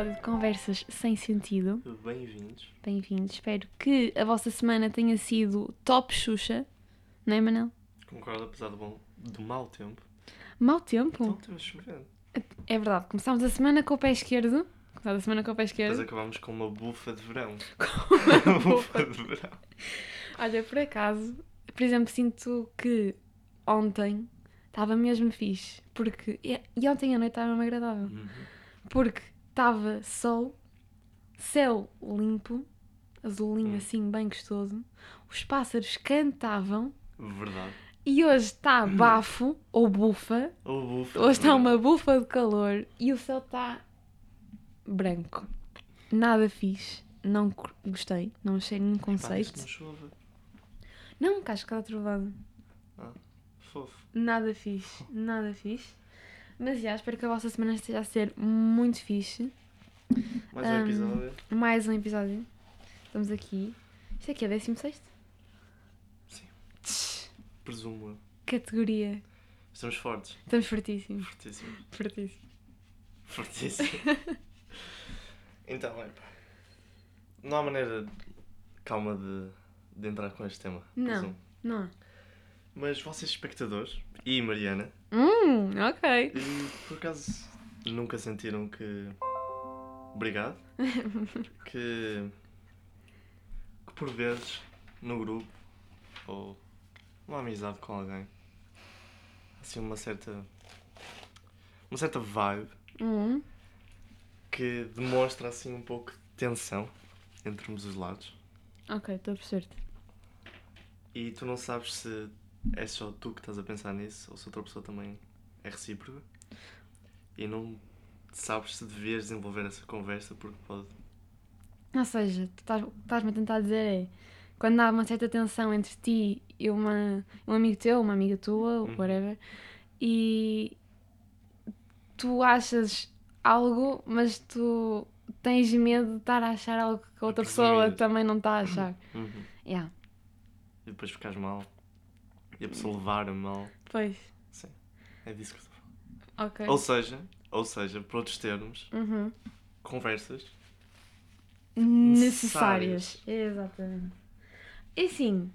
episódio de Conversas Sem Sentido. Bem-vindos. Bem-vindos. Espero que a vossa semana tenha sido top Xuxa. Não é, Manel? Concordo, apesar do, bom, do mau tempo. Mau tempo? Então chovendo. É verdade. Começámos a semana com o pé esquerdo. Começámos a semana com o pé Depois esquerdo. acabamos com uma bufa de verão. Uma bufa de verão. Olha, por acaso, por exemplo, sinto que ontem estava mesmo fixe. Porque. E e ontem à noite estava mesmo agradável. Uhum. Porque estava sol, céu limpo, azulinho Hum. assim, bem gostoso. Os pássaros cantavam. Verdade. E hoje está bafo, ou bufa. Ou bufa. Hoje está uma bufa de calor e o céu está branco. Nada fixe. Não gostei. Não achei nenhum conceito. que não chova. Não, casca trovado. Fofo. Nada fixe. Nada fixe. Mas já, espero que a vossa semana esteja a ser muito fixe. Mais um Ahm, episódio. Mais um episódio. Estamos aqui. Isto aqui é 16? Sim. Tch, Presumo. Categoria. Estamos fortes. Estamos fortíssimos. Fortíssimos. Fortíssimos. Fortíssimos. então, é pá. Não há maneira calma de, de entrar com este tema. Não. presumo. Não. Mas vocês, espectadores, e Mariana, Hum, ok. E por acaso nunca sentiram que. Obrigado. que. que por vezes no grupo ou uma amizade com alguém assim uma certa. uma certa vibe Hum, que demonstra assim um pouco de tensão entre ambos os lados ok, estou a perceber-te. e tu não sabes se é só tu que estás a pensar nisso ou se outra pessoa também é recíproca e não sabes se devias desenvolver essa conversa porque pode Ou seja, tu estás- o que estás-me a tentar dizer é quando há uma certa tensão entre ti e uma, um amigo teu, uma amiga tua, Uhum. whatever, e tu achas algo, mas tu tens medo de estar a achar algo que a outra pessoa também não está a achar. Uhum. Yeah, e depois ficares mal e a pessoa levar a mal pois, é disso que eu estou a falar. ok. ou seja ou seja por outros termos Uhum. conversas necessárias. Exatamente. E assim,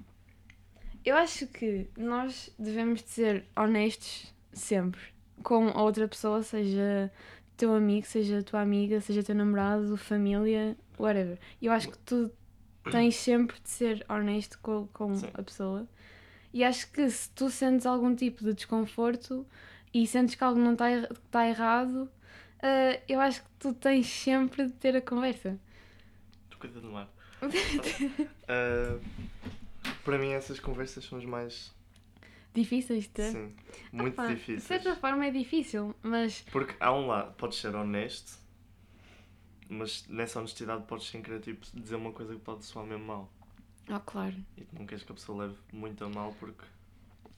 eu acho que nós devemos de ser honestos sempre com a outra pessoa, seja teu amigo, seja tua amiga, seja teu namorado, família, whatever. Eu acho que tu tens sempre de ser honesto com, com Sim. a pessoa. E acho que se tu sentes algum tipo de desconforto e sentes que algo não está er- está errado, eh, eu acho que tu tens sempre de ter a conversa. tu cuida do mar Ah, para mim essas conversas são as mais Difíceis de ter? sim muito Opa, De difíceis certa forma é difícil, mas Porque há um lado, podes ser honesto, mas nessa honestidade podes sem querer tipo, dizer uma coisa que pode soar mesmo mal. Oh, claro. E tu não queres que a pessoa leve muito a mal porque.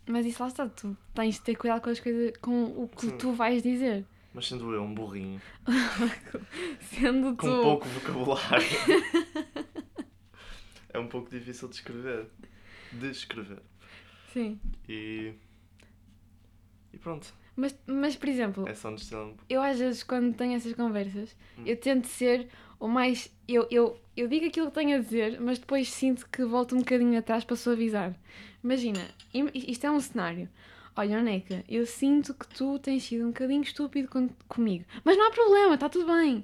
Mas isso lá está, tu tens de ter cuidado com as coisas, com o que Sim. tu vais dizer. Mas sendo eu um burrinho, Sendo com tu. pouco vocabulário, é um pouco difícil de escrever. De escrever. Sim. E. E pronto, Mas, mas, por exemplo, essa honestidade. eu às vezes quando tenho essas conversas, Hum. eu tento ser o mais. Eu, eu, eu digo aquilo que tenho a dizer, mas depois sinto que volto um bocadinho atrás para suavizar. Imagina, im- isto é um cenário. Olha, Neca, eu sinto que tu tens sido um bocadinho estúpido com- comigo. Mas não há problema, está tudo bem.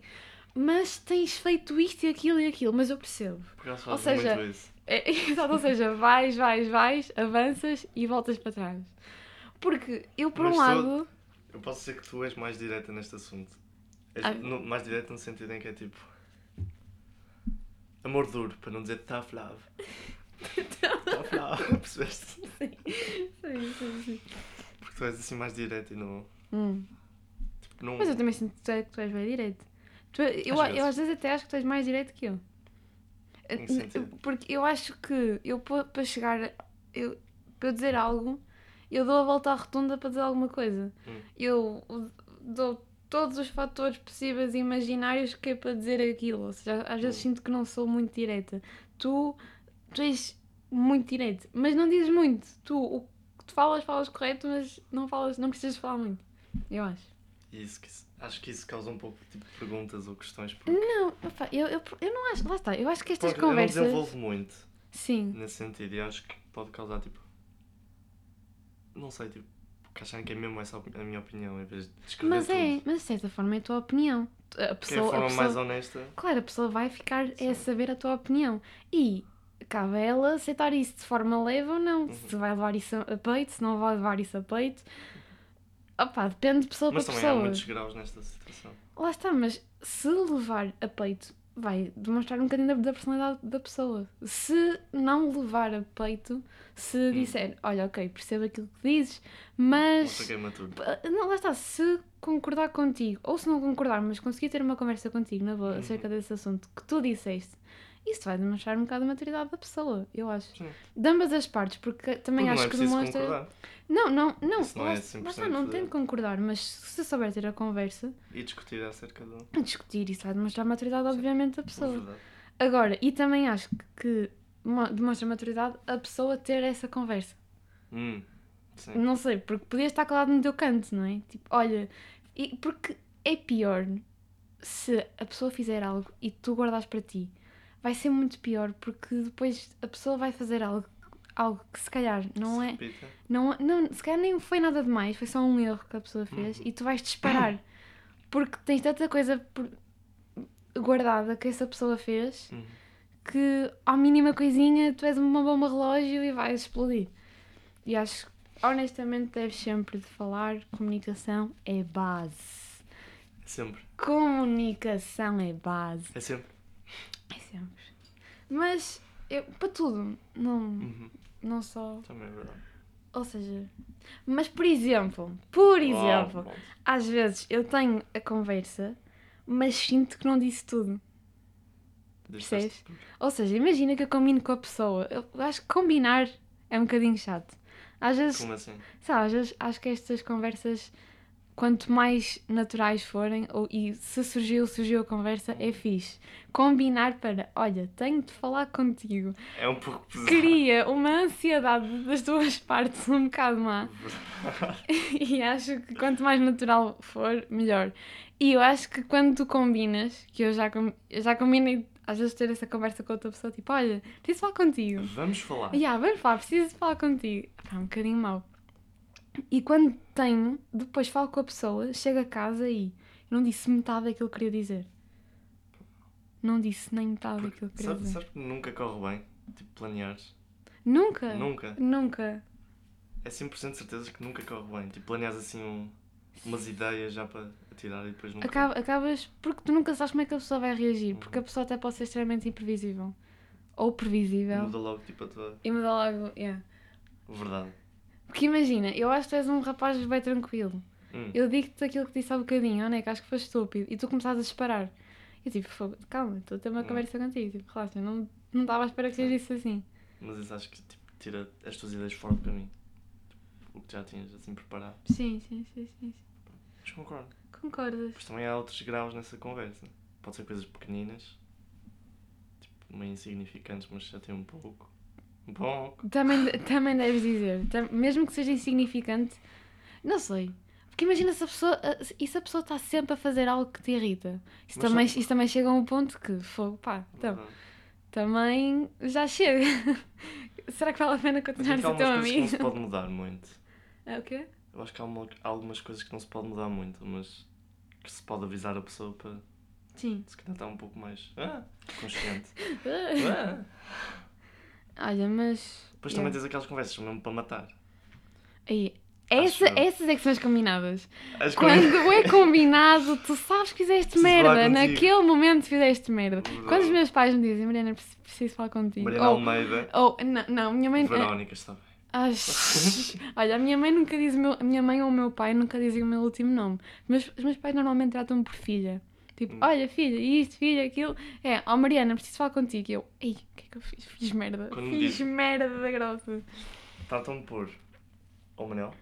Mas tens feito isto e aquilo e aquilo, mas eu percebo. Por acaso Ou seja, muito isso. É, exato, ou seja, vais, vais, vais, avanças e voltas para trás. Porque eu, por Mas um lado. Eu posso dizer que tu és mais direta neste assunto. És Ah. no- mais direta no sentido em que é tipo. Amor duro, para não dizer tough love. tough love, percebeste? Sim, sim, sim. Porque tu és assim mais direta e não. Hum. Tipo, não Mas eu também sinto que tu és- tu és bem direito. Tu- eu, Às vezes. eu às vezes até acho que tu és mais direito que eu. Sentido? Porque eu acho que eu pa- para chegar. Eu, para eu dizer algo, eu dou a volta à rotunda para dizer alguma coisa. Hum. Eu dou todos os fatores possíveis e imaginários que é para dizer aquilo. Ou seja, às vezes Hum. sinto que não sou muito direta. Tu, tu és muito direito, mas não dizes muito. Tu, o que tu falas, falas correto, mas não falas, não precisas falar muito. Eu acho. Isso Acho que isso causa um pouco tipo, de perguntas ou questões. Porque, Não, opa, eu, eu, eu não acho. Lá está, eu acho que estas porque eu não conversas. desenvolvo muito Sim. nesse sentido e acho que pode causar tipo. Não sei, tipo, porque acharem que é mesmo essa a minha opinião em vez de descrever Mas é, tudo. mas de certa forma é a tua opinião. A Que é a pessoa, a forma pessoa- mais honesta. Claro, a pessoa vai ficar Sim. a saber a tua opinião. E cabe a ela aceitar isso de forma leve ou não. Uhum. Se vai levar isso a peito, se não vai levar isso a peito. Opa, depende de pessoa Mas para também há pessoa. muitos graus nesta situação. Lá está, mas se levar a peito, vai demonstrar um bocadinho da, da personalidade da pessoa. Se não levar a peito, se Hum. disser, olha, ok, percebo aquilo que dizes, mas. Não, lá está, se concordar contigo, ou se não concordar, mas conseguir ter uma conversa contigo na boa Uhum. acerca desse assunto que tu disseste, isso vai demonstrar um bocado a maturidade da pessoa, eu acho. Sim. De ambas as partes, porque também Porque acho não é que demonstra. concordar. Não, não, não, Isso não lá, é lá 100% está, não tem de- concordar, mas se souber ter a conversa, E discutir acerca de. discutir, isso vai demonstrar a maturidade, obviamente, da pessoa. Verdade. Agora, e também acho que mo- demonstra maturidade a pessoa ter essa conversa. Hum, sim. Não sei, porque podias estar calado no teu canto, não é? Tipo, olha, e porque é pior se a pessoa fizer algo e tu guardas para ti. Vai ser muito pior porque depois a pessoa vai fazer algo, algo que se calhar não Se é. repita. Não, não, se calhar nem foi nada demais, foi só um erro que a pessoa fez Uhum. e tu vais disparar. Porque tens tanta coisa por- guardada que essa pessoa fez Hum. que à mínima coisinha tu és uma bomba relógio e vais explodir. E acho que honestamente deves sempre de falar, comunicação é base. É sempre. Comunicação é base. É sempre. Sempre. Mas eu, para tudo, não, Uhum. não só. Também é verdade. Ou seja, mas por exemplo, por exemplo, Uau, às vezes eu tenho a conversa, mas sinto que não disse tudo. Percebes? Ou seja, imagina que eu combino com a pessoa. Eu acho que combinar é um bocadinho chato. Às vezes, Como assim? sabe, às vezes acho que estas conversas, quanto mais naturais forem, ou, e se surgiu, surgiu a conversa, é fixe. Combinar para, olha, tenho de falar contigo. É um pouco pesado. Cria uma ansiedade das duas partes um bocado má. E acho que quanto mais natural for, melhor. E eu acho que quando tu combinas, que eu já, com- eu já combinei às vezes ter essa conversa com outra pessoa, tipo, olha, preciso falar contigo. Vamos falar. Ya, vamos falar, preciso falar contigo. Pá, um bocadinho mau. E quando tenho, depois falo com a pessoa, chego a casa e não disse metade daquilo que queria dizer. Não disse nem metade Porque, daquilo que queria sabe, dizer. sabes que nunca corre bem? Tipo, planeares. Nunca. Nunca. Nunca. É 100% de certeza que nunca corre bem. Tipo, planeares assim um- umas ideias já para tirar e depois nunca. Acaba- acabas porque tu nunca sabes como é que a pessoa vai reagir, porque a Uhum. pessoa até pode ser extremamente imprevisível. Ou previsível. Muda logo tipo a tua E muda logo, yeah. verdade. Porque imagina, eu acho que tu és um rapaz bem tranquilo. Hum. Eu digo-te aquilo que disse há bocadinho, né, que acho que foi estúpido, e tu começaste a disparar. Eu tipo, "Fogo, calma, estou a ter uma Hum. conversa contigo, tipo, relaxa, não não estava à espera que seja isso assim. Mas isso acho que tipo, tira as tuas ideias fora do caminho. Tipo, o que já tinhas assim preparado. Sim, sim, sim, sim. Mas concordo. Concordas? Depois também há outros graus nessa conversa. Pode ser coisas pequeninas, tipo, meio insignificantes, mas já tem um pouco. Pouco. Também, também deves dizer, mesmo que seja insignificante, não sei. Porque imagina se a pessoa, a- e se a pessoa está sempre a fazer algo que te irrita. Isso, Mas também, só- isso também chega a um ponto que, fogo, pá, então, Verdade. também já chega. Será que vale a pena Mas continuar é a há ser teu coisas que não amigo? se pode mudar muito. É o quê? Eu acho que há uma- algumas coisas que não se pode mudar muito, mas que se pode avisar a pessoa para Sim. se calhar estar um pouco mais ah, consciente. Ah. Olha, mas. Depois também tens aquelas conversas mesmo para matar. Aí, essa, eu. essas é que são as combinadas. As Quando é combinado, tu sabes que fizeste Preciso merda. Naquele momento fizeste merda. Verdade. Quando os meus pais me dizem, Mariana, preciso, preciso falar contigo. Mariana Ou, Almeida, ou não, não, minha mãe. Verónica, está bem. Ai, olha, a minha mãe nunca diz meu, a minha mãe ou o meu pai nunca dizem o meu último nome. Mas os meus pais normalmente tratam-me por filha. Tipo, Hum. olha, filha, isto, filha, aquilo. É, ó Mariana, preciso falar contigo. E eu, ei, o que é que eu fiz? Fiz merda. Quando fiz diz- merda da grossa. Tratam-me por ou Manel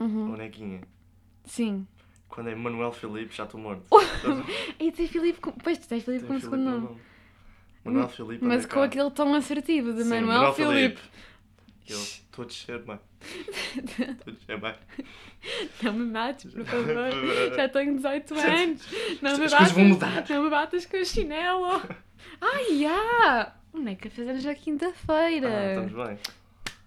Uhum. ou Nequinha. Sim. Quando é Manuel Filipe, já estou morto. E tens Filipe, com... pois tu tens Filipe Tem como Filipe segundo no nome. nome. Manuel Filipe. Mas com cá. aquele tom assertivo de Sim, Manuel Filipe. Eu estou a descer, mãe. É. Não me mates, por favor. Já tenho 18 Já- anos. Não me batas, vão mudar. não me batas com o chinelo. Ai, já! O Neca fez anos na quinta-feira. Ah, estamos bem.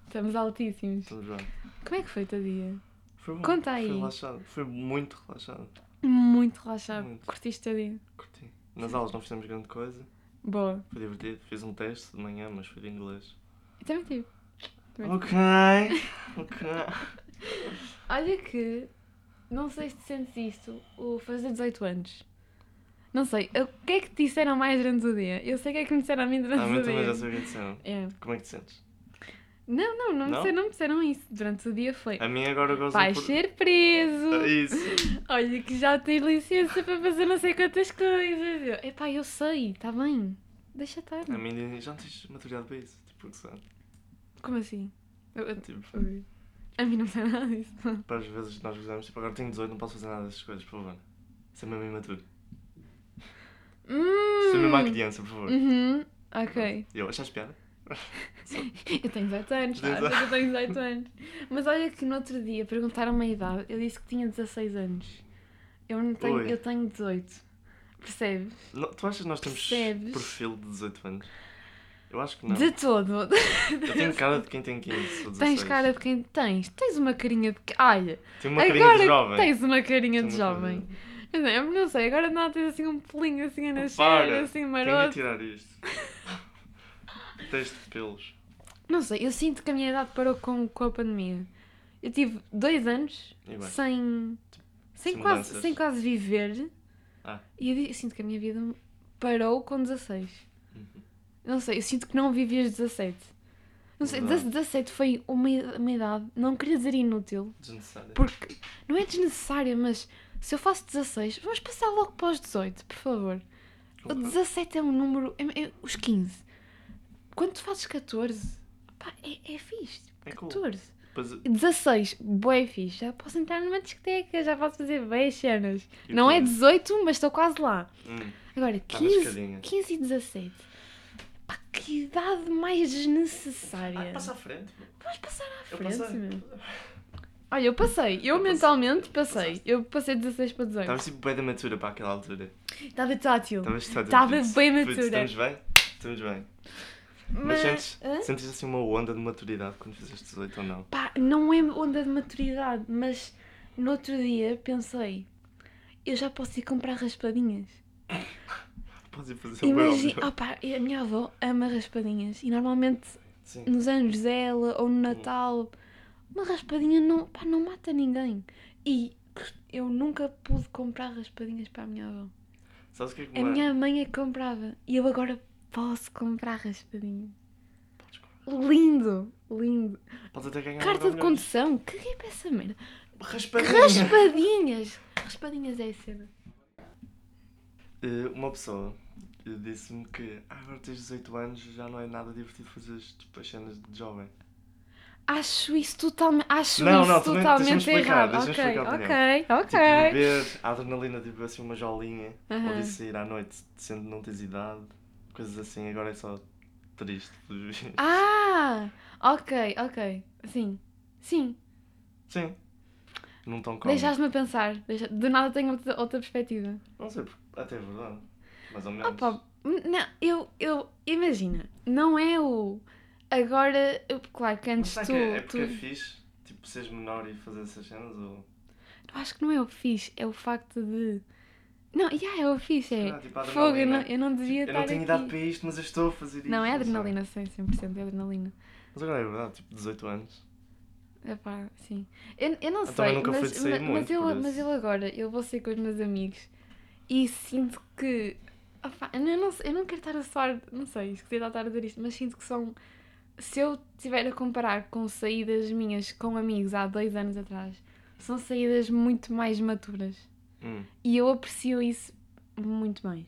Estamos altíssimos. Estamos bem. Como é que foi o teu dia? Foi bom. Conta aí. Foi relaxado. Foi muito relaxado. Muito relaxado. Muito. Curtiste o teu dia? Curti. Nas aulas não fizemos grande coisa. Boa. Foi divertido. Fiz um teste de manhã, mas foi de inglês. Eu também tive. Ok. Ok. Olha que, não sei se sentes isto, o fazer 18 anos. Não sei, o que é que te disseram mais durante o dia? Eu sei o que é que me disseram a mim durante Ah, o dia. também já sei o que disseram. É. Como é que te sentes? Não, não, não, me Não? disseram, não me disseram isso. Durante o dia foi. A mim agora gosto Vais por... ser preso! Ah, Isso. Olha que já tens licença para fazer não sei quantas coisas. Eu, Epá, eu sei, está bem. Deixa estar. A mim já não tens maturidade para isso. Tipo, sabe? Como assim? Eu- eu- Tipo, A mim não me sei nada disso. para as vezes que nós fizemos, tipo, agora tenho 18, não posso fazer nada dessas coisas, por favor. Ser mesmo imaturo. Hum. Ser mesmo à criança, por favor. Uhum. Ok. Eu, achaste piada? Eu tenho 18 anos, sabes? Eu tenho 18 anos. Mas olha que no outro dia perguntaram-me a idade, eu disse que tinha 16 anos. Eu, não tenho, eu tenho 18. Percebes? Não, tu achas que nós temos Percebes? perfil de 18 anos? Eu acho que não. De todo. Eu tenho cara de quem tem 15 ou 16. Tens cara de quem tens. Tens uma carinha de. Olha, Tenho uma carinha agora de jovem. tens uma carinha Tenho de uma jovem. Não, sei, não sei, agora não tens assim um pelinho assim a nascer, Para! assim Tenho que maroto. tirar isto. Tens de pelos. Não sei, eu sinto que a minha idade parou com, com a pandemia. Eu tive dois anos sem, sem, sem quase, sem quase viver. Ah. E eu, eu sinto que a minha vida parou com 16. Uhum. Não sei, eu sinto que não vivi os 17. Não sei, Verdade. 17 foi uma, uma idade, não queria dizer inútil, Desnecessário. porque não é desnecessária, mas se eu faço 16, vamos passar logo para os 18, por favor. O 17 é um número. É, é- os 15. Quando tu fazes 14, pá, é, é fixe. É cool. 14. Depois, 16, bué fixe. Já posso entrar numa discoteca, já posso fazer bem cenas. Não é quinze? 18, mas estou quase lá. hum, Agora, Tá na 15, escadinha. 15 e 17. Que idade mais desnecessária. Ai, passa à frente. Vamos passar à Eu frente, passei. meu. Olha, eu passei. Eu, Eu passei. mentalmente passei. Passaste. Eu passei de 16 para 18. Estavas tipo bem da matura para aquela altura. Estava tátil. Estavas tá- Tava putz, bem putz, matura. Estamos bem? Estamos bem. Mas, sentes, Hã? sentes assim uma onda de maturidade quando fizeste 18 ou não? Pá, não é onda de maturidade, mas no outro dia pensei, eu já posso ir comprar raspadinhas. Imagina, opá, a minha avó ama raspadinhas e normalmente Sim. nos anos dela ou no Natal, uma raspadinha não, pá, não mata ninguém. E eu nunca pude comprar raspadinhas para a minha avó. Sabes o que é que A minha mãe é que comprava e eu agora posso comprar raspadinhas. Lindo, lindo. Podes até ganhar Carta de condução, caguei para essa merda. Raspadinha. Raspadinhas! Raspadinhas é a cena. Eh, Uma pessoa disse-me que ah, agora tens 18 anos já não é nada divertido fazer tipo, as cenas de jovem. Acho isso totalmente, acho Não, isso não, totalmente explicar, errado. ok, explicar a ok, Tipo, ok. beber a adrenalina, tipo assim, uma jolinha, ou de sair à noite sendo que não tens idade, coisas assim, agora é só triste. Ah, ok, ok. Sim, sim. Sim. Não tão cómodo. Deixaste-me a pensar. Do nada tenho outra, outra perspectiva. Não sei, até é verdade. Mais ou menos. Pá, não, eu, eu, imagina, não é o. Agora, eu- claro que Mas antes tu. que é, é porque é tu... fixe, tipo, seres menor e fazer essas cenas? Ou... Eu acho que não é o fixe, é o facto de. Não, já é o fixe, é. Ah, tipo, Fogo, eu não, eu não devia Eu estar não tenho aqui. idade para isto, mas eu estou a fazer isto. Não, é sei. adrenalina, sim, 100% é adrenalina. Mas agora é verdade, tipo, 18 anos. Epá, sim. Eu, eu não Eu sei, nunca fui mas, de sair mas, muito, eu, por mas eu agora, eu vou sair com os meus amigos e sinto que. Opá, eu, não, eu não quero estar a soar, não sei, esqueci de estar a dizer isto, mas sinto que são. Se eu estiver a comparar com saídas minhas com amigos há dois anos atrás, são saídas muito mais maturas. Hum. E eu aprecio isso muito mais.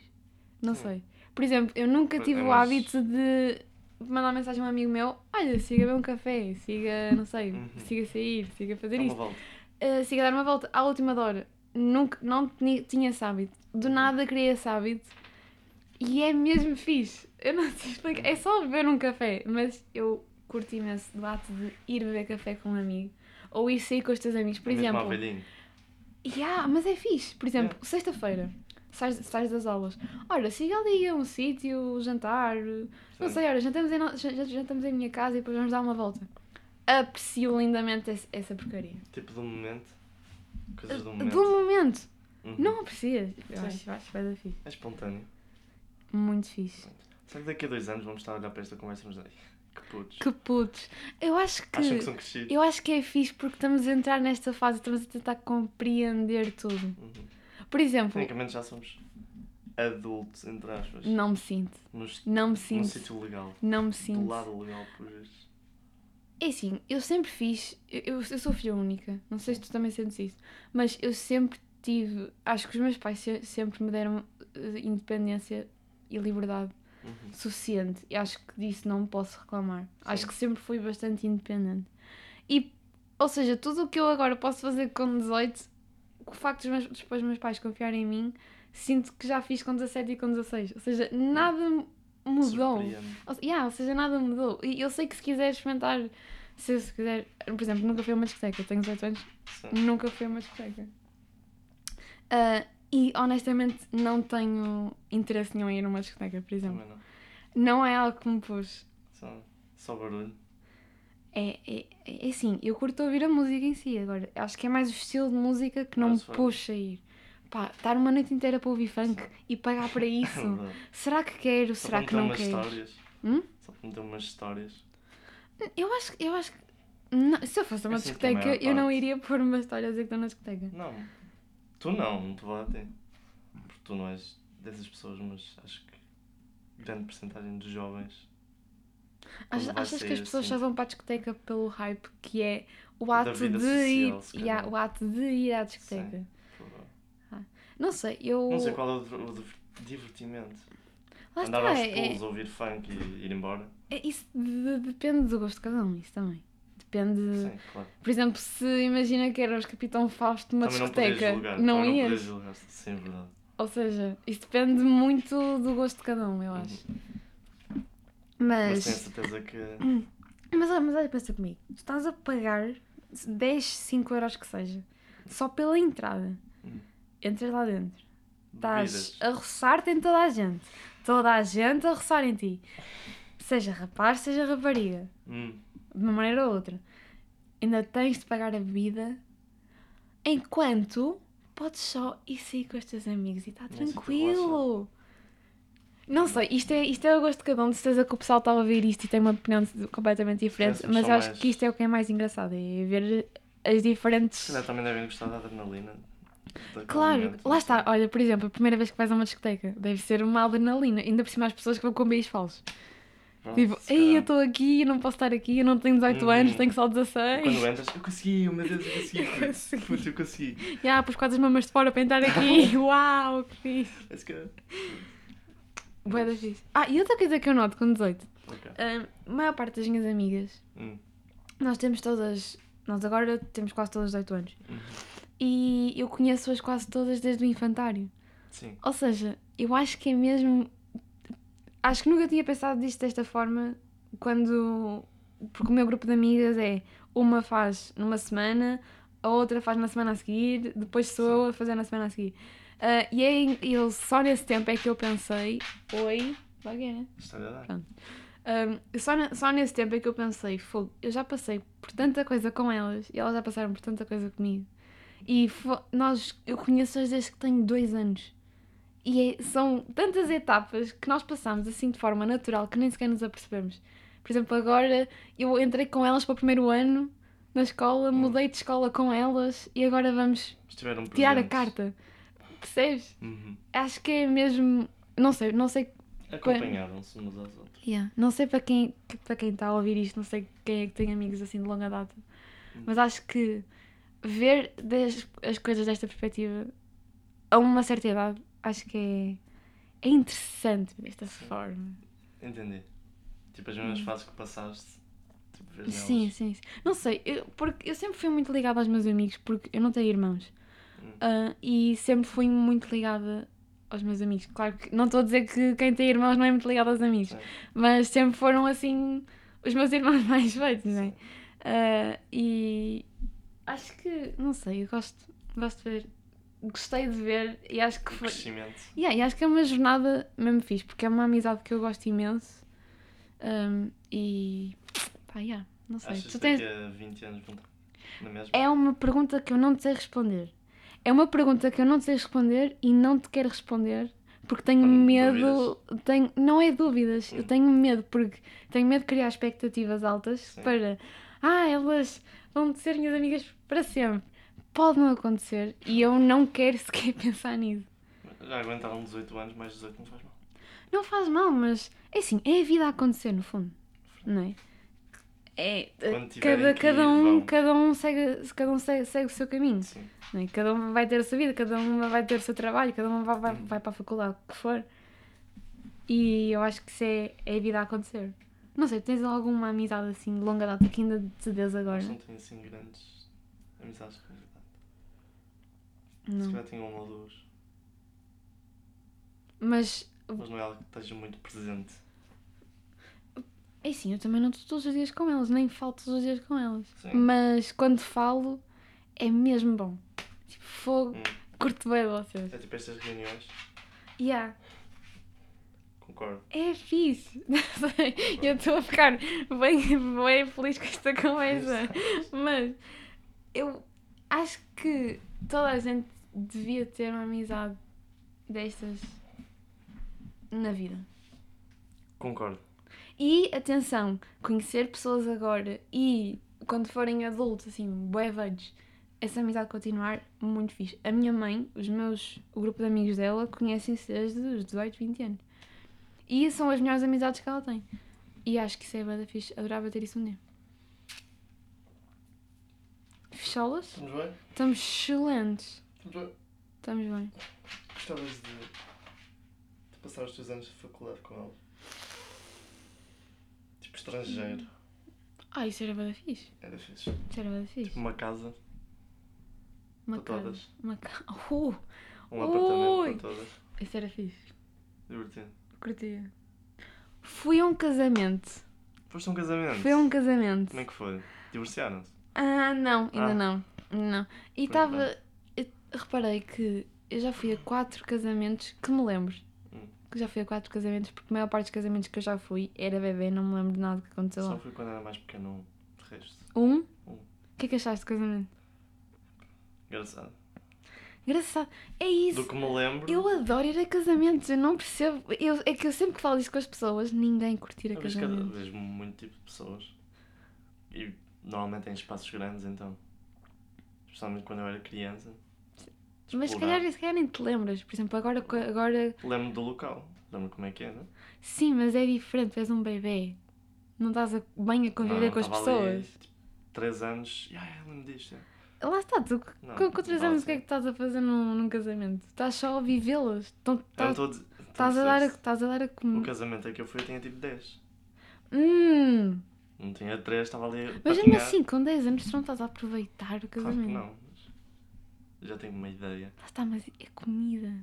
Não Sim. sei. Por exemplo, eu nunca É tive o mais- hábito de mandar mensagem a um amigo meu: olha, siga beber um café, siga, não sei, Uhum. siga sair, siga fazer Dá uma isto, uh, siga dar uma volta à última hora. Nunca, não tinha, esse hábito. Uhum. Do nada criei esse hábito e é mesmo fixe. Eu não sei explicar. É só beber um café, mas eu curto imenso do ato de ir beber café com um amigo ou ir sair com os teus amigos. Por Mesmo exemplo, velhinho. Yeah, mas é fixe. Por exemplo, sexta-feira, sais, sais das aulas. Ora, siga ali a um sítio, jantar. Não Sim. sei, ora, jantamos em, jantamos em minha casa e depois vamos dar uma volta. Aprecio lindamente essa porcaria. Tipo do momento. Coisas do Do momento. momento. Uhum. Não aprecias. Eu acho, acho que vai dar fixe. É espontâneo. Muito fixe. Será que daqui a dois anos vamos estar a olhar para esta conversa e vamos dizer, "Ai, que putos. Que putos. Eu acho que. Acham que são crescidos? Eu acho que é fixe porque estamos a entrar nesta fase, estamos a tentar compreender tudo. Uhum. Por exemplo, Tecnicamente já somos adultos, entre aspas. não me sinto. Nos, Não me num sinto. sítio legal. Não me Do sinto. lado legal, por vezes. É assim, eu sempre fiz. Eu, eu, sou filha única, não sei se tu também sentes isso, mas eu sempre tive. Acho que os meus pais se- sempre me deram eh, independência e liberdade Uhum. suficiente e acho que disso não posso reclamar. Acho Sim. que sempre fui bastante independente. E, ou seja, tudo o que eu agora posso fazer com 18, o facto dos meus, depois meus pais confiarem em mim, sinto que já fiz com 17 e com 16. Ou seja, nada mudou. Surpreende. Ou, yeah, ou seja, nada mudou. E eu sei que se quiser experimentar, se quiser, por exemplo, nunca fui a uma discoteca, eu tenho 18 anos, Sim. nunca fui a uma discoteca. Ah, e honestamente não tenho interesse nenhum em ir a uma discoteca, por exemplo. Também não. Não é algo que me pus. Só, só barulho. É, é, é assim, eu curto ouvir a música em si agora. Acho que é mais o estilo de música que não me Mas foi. puxa a ir. Pá, estar uma noite inteira para ouvir funk e pagar para É isso. verdade. será que quero? Só será que não umas quero? histórias. Hum? Só para meter umas histórias. Eu acho, eu acho que. não, se eu fosse a uma Eu sinto que a discoteca, eu não parte- iria pôr uma história a dizer que estou na discoteca. Não. Tu não, não te vou até. Porque tu não és dessas pessoas, mas acho que grande porcentagem dos jovens. quando Achas, que as pessoas assim, só vão para a discoteca pelo hype que é o ato de social, ir. Yeah, o ato de ir à discoteca. por- Não sei, eu. Não sei qual é o, o div- divertimento. Lá Andar está, aos é- pulos, ouvir funk e ir embora. é- isso de- depende do gosto de cada um, isso também. Depende. Sim, claro. Por exemplo, se imagina que eras Capitão Fausto numa Também não discoteca, julgar. não, ias. Não julgar, sim, é verdade. Ou seja, isso depende muito do gosto de cada um, eu acho. Mas Mas. tenho certeza que. Mas, olha- mas olha, pensa comigo. Tu estás a pagar 10, 5 euros que seja. Só pela entrada. Hum. Entras lá dentro. Estás a roçar-te em toda a gente. Toda a gente a roçar em ti. Seja rapaz, seja rapariga. Hum, De uma maneira ou outra. Ainda tens de pagar a bebida. Enquanto podes só ir sair com os teus amigos e está sítio tranquilo. Não sei, isto é, isto é o gosto de cada um. De certeza que o pessoal está a ouvir isto e tem uma opinião completamente diferente. Mas acho mais- que isto é o que é mais engraçado. É ver as diferentes. se também devem gostar da adrenalina. Claro, lá está. Olha, por exemplo, a primeira vez que vais a uma discoteca deve ser uma adrenalina. Ainda por cima as pessoas que vão com beijos falsos. Pronto, Tipo, ei, eu estou aqui, eu não posso estar aqui, eu não tenho 18 Uhum. anos, tenho só 16. Quando entras, eu consegui, oh meu Deus, eu consegui. Eu consegui. Putz, eu consegui. Já, pus quase as mamas de fora para entrar aqui. Uau, que fixe. Let's go. Bué da fixe. Ah, e outra coisa que eu noto com 18. Ok. ah, a maior parte das minhas amigas, Hum, nós temos todas. Nós agora temos quase todas 18 anos. uhum. E eu conheço-as quase todas desde o infantário. Sim. Ou seja, eu acho que é mesmo. Acho que nunca tinha pensado disto desta forma quando. Porque o meu grupo de amigas é uma faz numa semana, a outra faz na semana a seguir, depois sou eu a fazer na semana a seguir. Ah, e é, eu, só nesse tempo é que eu pensei. Oi, vai ver, né? História a dar. Pronto. Um, só, ne- só nesse tempo é que eu pensei, fogo, eu já passei por tanta coisa com elas e elas já passaram por tanta coisa comigo. E nós, eu conheço-as desde que tenho dois anos. E é- são tantas etapas que nós passamos assim de forma natural que nem sequer nos apercebemos. Por exemplo, agora eu entrei com elas para o primeiro ano na escola, mudei de escola com elas e agora vamos Estiveram tirar a carta. Percebes? Uhum. Acho que é mesmo. Não sei, não sei Acompanharam-se umas às outras. Yeah. Não sei para quem que- para quem está a ouvir isto, não sei quem é que tem amigos assim de longa data, Hum. mas acho que ver das- as coisas desta perspectiva a uma certa idade, acho que é, é interessante desta Sim. forma. Entendi. Tipo, as mesmas fases que passaste, tipo. Hum. Sim, sim, sim. Não sei, eu, porque eu sempre fui muito ligada aos meus amigos, porque eu não tenho irmãos. Hum. Ah, e sempre fui muito ligada aos meus amigos. Claro que não estou a dizer que quem tem irmãos não é muito ligado aos amigos, mas sempre foram assim os meus irmãos mais velhos, não é? Ah, e acho que, não sei, eu gosto, gosto de ver, gostei de ver e acho que foi. crescimento. Yeah, e acho que é uma jornada mesmo fixe, porque é uma amizade que eu gosto imenso. Um, e pá, yeah, não sei. Achas Tu tens... daqui a 20 anos na mesma? É uma pergunta que eu não te sei responder. É uma pergunta que eu não te sei responder e não te quero responder porque tenho Hum, medo. Tenho, não é dúvidas, eu Hum. tenho medo porque tenho medo de criar expectativas altas Sim. para ah, elas vão ser minhas amigas para sempre. Pode não acontecer e eu não quero sequer pensar nisso. Já aguentaram 18 anos, mais 18 não faz mal. Não faz mal, mas é assim, é a vida a acontecer no fundo, não é? É, tiverem cada, cada ir, um, cada um, segue, cada um segue, segue o seu caminho. Sim. não é? Cada um vai ter a sua vida, cada um vai ter o seu trabalho, cada um vai, vai, Hum. vai para a faculdade, o que for. E eu acho que isso é, é a vida a acontecer. Não sei, tens alguma amizade assim de longa data que ainda te des agora? Mas não tenho assim grandes amizades com idade. Se Não. calhar tenho uma ou duas. Mas Mas não é algo que esteja muito presente. é assim, eu também não estou todos os dias com elas, nem falo todos os dias com elas. Sim. Mas quando falo, é mesmo bom. Tipo, fogo, Hum. curto bem vocês. É tipo estas reuniões. Yeah. Concordo. É fixe. eu estou a ficar bem, bem feliz com esta conversa. Mas eu acho que toda a gente devia ter uma amizade destas na vida. Concordo. E atenção, conhecer pessoas agora e quando forem adultos, assim, bué velhos, essa amizade continuar, muito fixe. A minha mãe, os meus, o grupo de amigos dela, conhecem-se desde os 18, 20 anos. E são as melhores amizades que ela tem. E acho que isso é bué da fixe. Adorava ter isso um dia. Fecholas? Estamos bem? Estamos excelentes. Estamos bem? Estamos bem. Gostavas de, de passar os teus anos de faculdade com ela? Tipo estrangeiro. Ah, isso era bué da fixe. Era fixe. Isso era bué da fixe. Tipo uma casa Uma para casa. todas. Uma casa. Uh, Um apartamento Ui. para todas. isso era fixe. Divertido. Curtia. Fui a um casamento. Foste a um casamento? Fui a um casamento. Como é que foi? Divorciaram-se? Ah, não, ainda Ah. não. Não. E estava. eu Reparei que eu já fui a quatro casamentos que me lembro. Hum. Que já fui a quatro casamentos, porque a maior parte dos casamentos que eu já fui era bebê, não me lembro de nada que aconteceu Só lá. fui quando era mais pequeno. De resto. Um? Um. O que é que achaste do casamento? Engraçado. Engraçado. É isso. Do que me lembro. Eu adoro ir a casamentos, eu não percebo. Eu, é que eu sempre que falo isso com as pessoas, ninguém curte ir a eu vejo, cada, casamentos. vejo muito tipo de pessoas. E normalmente em espaços grandes, então. Especialmente quando eu era criança. Mas se explorar. calhar, se calhar nem te lembras. Por exemplo, agora, agora Lembro do local. Lembro como é que é, não é? Sim, mas é diferente, és um bebê. Não estás a- bem a conviver Não, com as estava ali, pessoas. tipo, 3 anos. Ah, eu lembro disto. é. Lá está, tu Não, com, com 3 não anos o que é que estás a fazer num, num casamento? Estás só a vivê-los. Então, não Estás a dar a, estás a dar a O comer. casamento a que eu fui eu tinha tipo 10. Hum, Não tinha 3, estava ali. mas mesmo assim, com 10 anos tu não estás a aproveitar o Claro casamento. que não. Já tenho uma ideia. Lá está, mas é comida.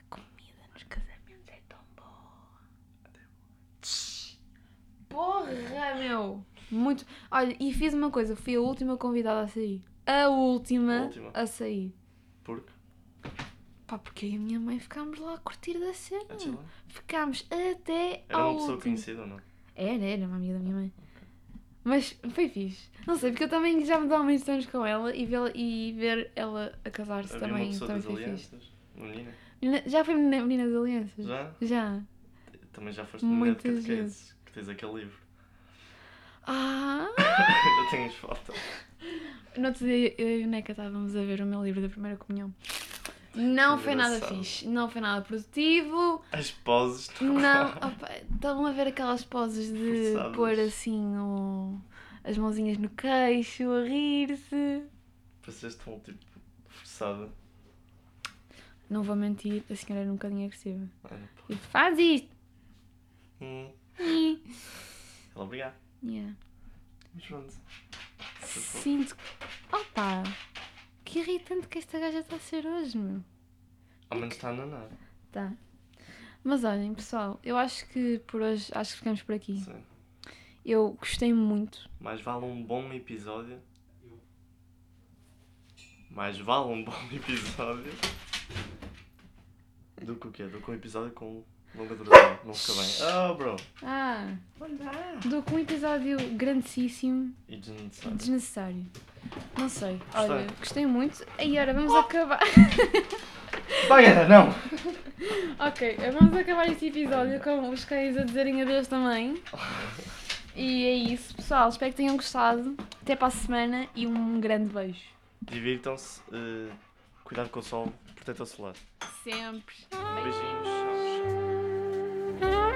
A comida nos casamentos é tão boa. Porra, meu! Muito. Olha, e fiz uma coisa, fui a última convidada a sair. A última, A última? a sair. Porque Pá, porque eu e a minha mãe ficámos lá a curtir da cena. Ficámos até Era uma pessoa último. conhecida ou não? Era, era uma amiga da minha mãe. Mas foi fixe. Não sei, porque eu também já me dou muitos anos com ela e, vê e ver ela a casar-se também, também foi fixe. alianças. Uma menina. Já foi menina, menina das alianças? Já? Já. Também já foste menina de Muitas catequese. vezes. Que tens aquele livro. Ah! eu tenho as fotos. No outro dia eu e o Neca estávamos a ver o meu livro da primeira comunhão. Não foi nada fixe, não foi nada produtivo. As poses. estão Não, opa, estavam a ver aquelas poses de Forçadas. pôr assim o- as mãozinhas no queixo, a rir-se. Pareceste tão tipo forçada. Não vou mentir, a senhora era um bocadinho agressiva. E faz isto! Hum, ela obrigado. Yeah. Mas pronto. Sinto. Opa! Que irritante que esta gaja está a ser hoje, meu. Ao menos está a nanar. Tá. Mas olhem, pessoal, eu acho que por hoje acho que ficamos por aqui. Sim. Eu gostei muito. Mais vale um bom episódio. Mais vale um bom episódio. Do que o quê? Do que um episódio com longa duração. Não fica bem. Oh, bro. Ah, Olha. do que um episódio grandíssimo E desnecessário. desnecessário. Não sei. Gostei. Olha, gostei muito. E agora vamos acabar. Vai, não! ok, vamos acabar este episódio com os cães a dizerem adeus também. E é isso, pessoal. Espero que tenham gostado. Até para a semana e um grande beijo. Divirtam-se. eh, cuidado com o sol. Protetor solar. Sempre. Beijinhos. Bye.